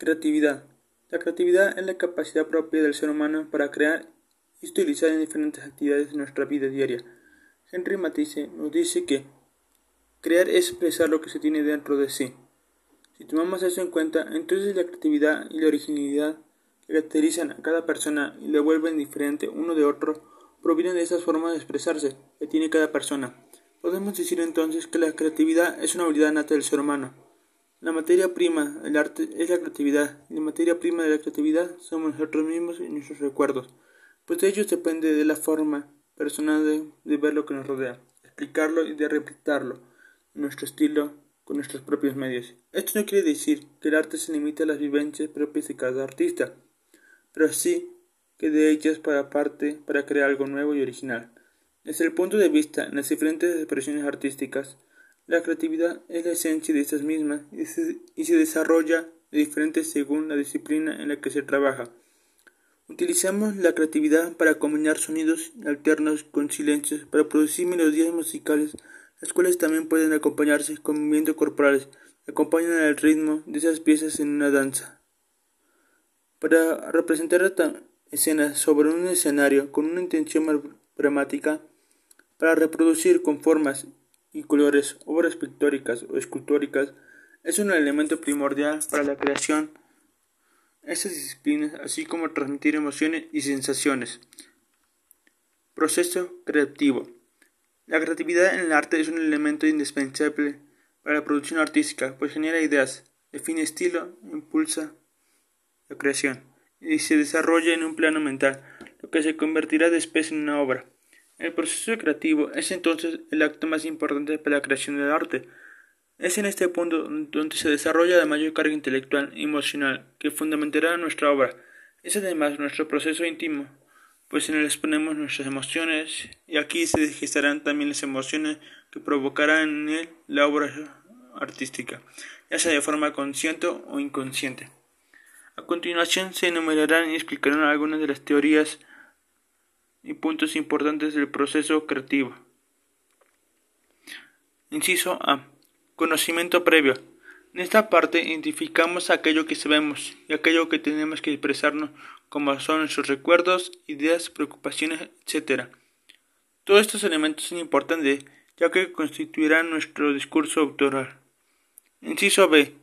Creatividad. La creatividad es la capacidad propia del ser humano para crear y utilizar en diferentes actividades de nuestra vida diaria. Henry Matisse nos dice que crear es expresar lo que se tiene dentro de sí. Si tomamos eso en cuenta, entonces la creatividad y la originalidad que caracterizan a cada persona y le vuelven diferente uno de otro provienen de esas formas de expresarse que tiene cada persona. Podemos decir entonces que la creatividad es una habilidad nata del ser humano la materia prima del arte es la creatividad, la materia prima de la creatividad somos nosotros mismos y nuestros recuerdos, pues de ellos depende de la forma personal de, ver lo que nos rodea, explicarlo y de replicarlo nuestro estilo con nuestros propios medios. Esto no quiere decir que el arte se limite a las vivencias propias de cada artista, pero sí que de ellas para parte para crear algo nuevo y original. Desde el punto de vista en las diferentes expresiones artísticas, la creatividad es la esencia de estas mismas y se, desarrolla de diferente según la disciplina en la que se trabaja. Utilizamos la creatividad para combinar sonidos alternos con silencios para producir melodías musicales, las cuales también pueden acompañarse con movimientos corporales acompañan el ritmo de esas piezas en una danza. Para representar escenas sobre un escenario con una intención dramática, para reproducir con formas y colores, obras pictóricas o escultóricas, es un elemento primordial para la creación estas disciplinas, así como transmitir emociones y sensaciones. Proceso creativo. La creatividad en el arte es un elemento indispensable para la producción artística, pues genera ideas, define estilo, impulsa la creación y se desarrolla en un plano mental, lo que se convertirá después en una obra. El proceso creativo es entonces el acto más importante para la creación del arte. Es en este punto donde se desarrolla la mayor carga intelectual y emocional que fundamentará nuestra obra. Es además nuestro proceso íntimo, pues en él exponemos nuestras emociones y aquí se gestarán también las emociones que provocarán en él la obra artística, ya sea de forma consciente o inconsciente. A continuación se enumerarán y explicarán algunas de las teorías y puntos importantes del proceso creativo. Inciso A. Conocimiento previo. En esta parte identificamos aquello que sabemos y aquello que tenemos que expresarnos como son nuestros recuerdos, ideas, preocupaciones, etc. Todos estos elementos son importantes ya que constituirán nuestro discurso autoral. Inciso B.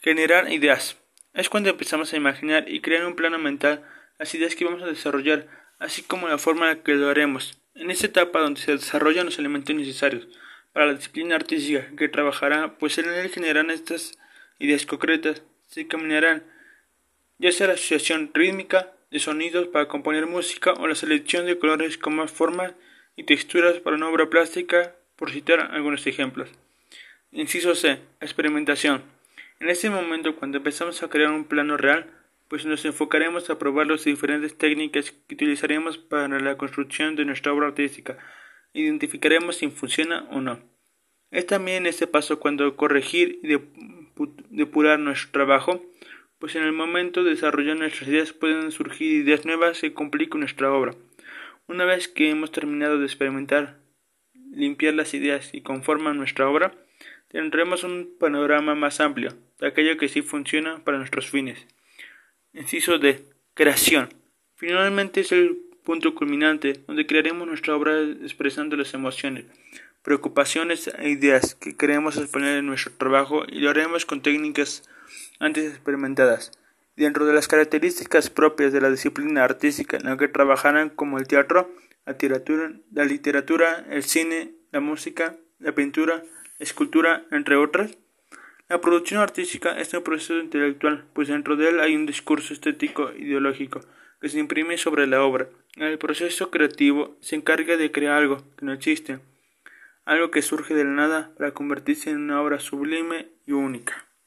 Generar ideas. Es cuando empezamos a imaginar y crear un plano mental las ideas que vamos a desarrollar así como la forma en la que lo haremos. En esta etapa donde se desarrollan los elementos necesarios para la disciplina artística que trabajará, pues en él generarán estas ideas concretas, se caminarán, ya sea la asociación rítmica de sonidos para componer música o la selección de colores con más formas y texturas para una obra plástica, por citar algunos ejemplos. Inciso C. Experimentación. En este momento, cuando empezamos a crear un plano real, pues nos enfocaremos a probar las diferentes técnicas que utilizaremos para la construcción de nuestra obra artística. Identificaremos si funciona o no. Es también este paso cuando corregir y depurar nuestro trabajo, pues en el momento de desarrollar nuestras ideas pueden surgir ideas nuevas que complican nuestra obra. Una vez que hemos terminado de experimentar, limpiar las ideas y conforman nuestra obra, tendremos un panorama más amplio de aquello que sí funciona para nuestros fines. Inciso de creación. Finalmente es el punto culminante donde crearemos nuestra obra expresando las emociones, preocupaciones e ideas que queremos exponer en nuestro trabajo y lo haremos con técnicas antes experimentadas. Dentro de las características propias de la disciplina artística en la que trabajarán como el teatro, la literatura, la literatura, el cine, la música, la pintura, la escultura, entre otras, la producción artística es un proceso intelectual, pues dentro de él hay un discurso estético ideológico que se imprime sobre la obra. El proceso creativo se encarga de crear algo que no existe, algo que surge de la nada para convertirse en una obra sublime y única.